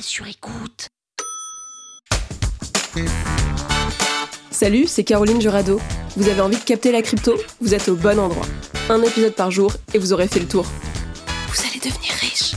Sur écoute. Salut, c'est Caroline Jurado. Vous avez envie de capter la crypto? Vous êtes au bon endroit. Un épisode par jour et vous aurez fait le tour. Vous allez devenir riche.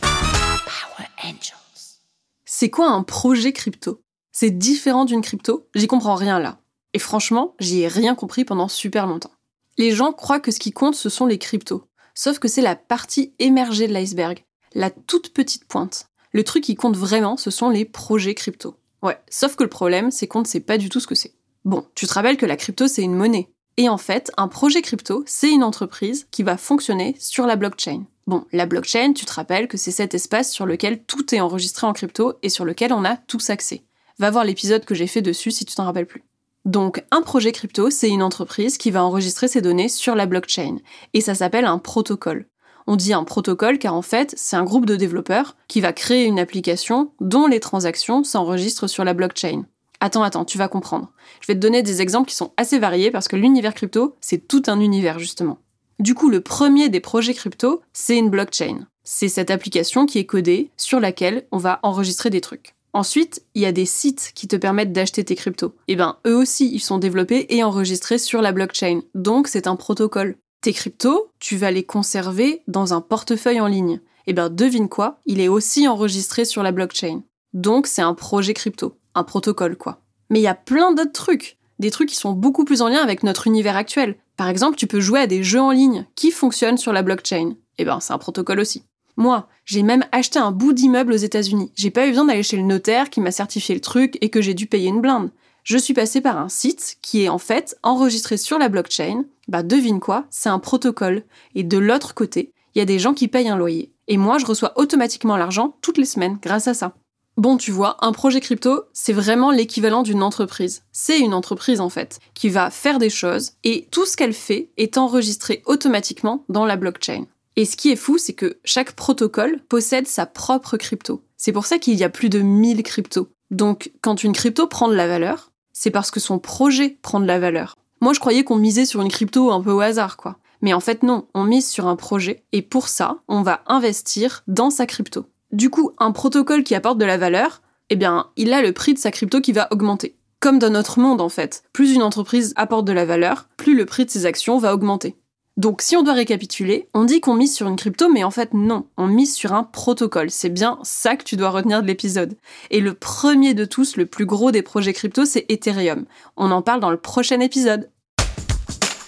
Power Angels. C'est quoi un projet crypto? C'est différent d'une crypto? J'y comprends rien là. Et franchement, j'y ai rien compris pendant super longtemps. Les gens croient que ce qui compte, ce sont les cryptos. Sauf que c'est la partie émergée de l'iceberg, la toute petite pointe. Le truc qui compte vraiment, ce sont les projets crypto. Ouais, sauf que le problème, c'est qu'on ne sait pas du tout ce que c'est. Bon, tu te rappelles que la crypto, c'est une monnaie. Et en fait, un projet crypto, c'est une entreprise qui va fonctionner sur la blockchain. Bon, la blockchain, tu te rappelles que c'est cet espace sur lequel tout est enregistré en crypto et sur lequel on a tous accès. Va voir l'épisode que j'ai fait dessus si tu t'en rappelles plus. Donc, un projet crypto, c'est une entreprise qui va enregistrer ses données sur la blockchain. Et ça s'appelle un protocole. On dit un protocole car en fait, c'est un groupe de développeurs qui va créer une application dont les transactions s'enregistrent sur la blockchain. Attends, attends, tu vas comprendre. Je vais te donner des exemples qui sont assez variés parce que l'univers crypto, c'est tout un univers justement. Du coup, le premier des projets crypto, c'est une blockchain. C'est cette application qui est codée sur laquelle on va enregistrer des trucs. Ensuite, il y a des sites qui te permettent d'acheter tes cryptos. Eh ben, eux aussi, ils sont développés et enregistrés sur la blockchain. Donc, c'est un protocole. Tes cryptos, tu vas les conserver dans un portefeuille en ligne. Eh ben, devine quoi Il est aussi enregistré sur la blockchain. Donc, c'est un projet crypto. Un protocole, quoi. Mais il y a plein d'autres trucs. Des trucs qui sont beaucoup plus en lien avec notre univers actuel. Par exemple, tu peux jouer à des jeux en ligne qui fonctionnent sur la blockchain. Eh ben, c'est un protocole aussi. Moi, j'ai même acheté un bout d'immeuble aux États-Unis. J'ai pas eu besoin d'aller chez le notaire qui m'a certifié le truc et que j'ai dû payer une blinde. Je suis passé par un site qui est en fait enregistré sur la blockchain. Bah devine quoi, c'est un protocole. Et de l'autre côté, il y a des gens qui payent un loyer. Et moi, je reçois automatiquement l'argent toutes les semaines grâce à ça. Bon, tu vois, un projet crypto, c'est vraiment l'équivalent d'une entreprise. C'est une entreprise en fait, qui va faire des choses et tout ce qu'elle fait est enregistré automatiquement dans la blockchain. Et ce qui est fou, c'est que chaque protocole possède sa propre crypto. C'est pour ça qu'il y a plus de 1000 cryptos. Donc, quand une crypto prend de la valeur, c'est parce que son projet prend de la valeur. Moi, je croyais qu'on misait sur une crypto un peu au hasard, quoi. Mais en fait, non, on mise sur un projet, et pour ça, on va investir dans sa crypto. Du coup, un protocole qui apporte de la valeur, eh bien, il a le prix de sa crypto qui va augmenter. Comme dans notre monde, en fait. Plus une entreprise apporte de la valeur, plus le prix de ses actions va augmenter. Donc si on doit récapituler, on dit qu'on mise sur une crypto, mais en fait non, on mise sur un protocole. C'est bien ça que tu dois retenir de l'épisode. Et le premier de tous, le plus gros des projets crypto, c'est Ethereum. On en parle dans le prochain épisode.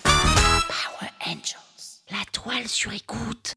Power Angels. La toile sur écoute.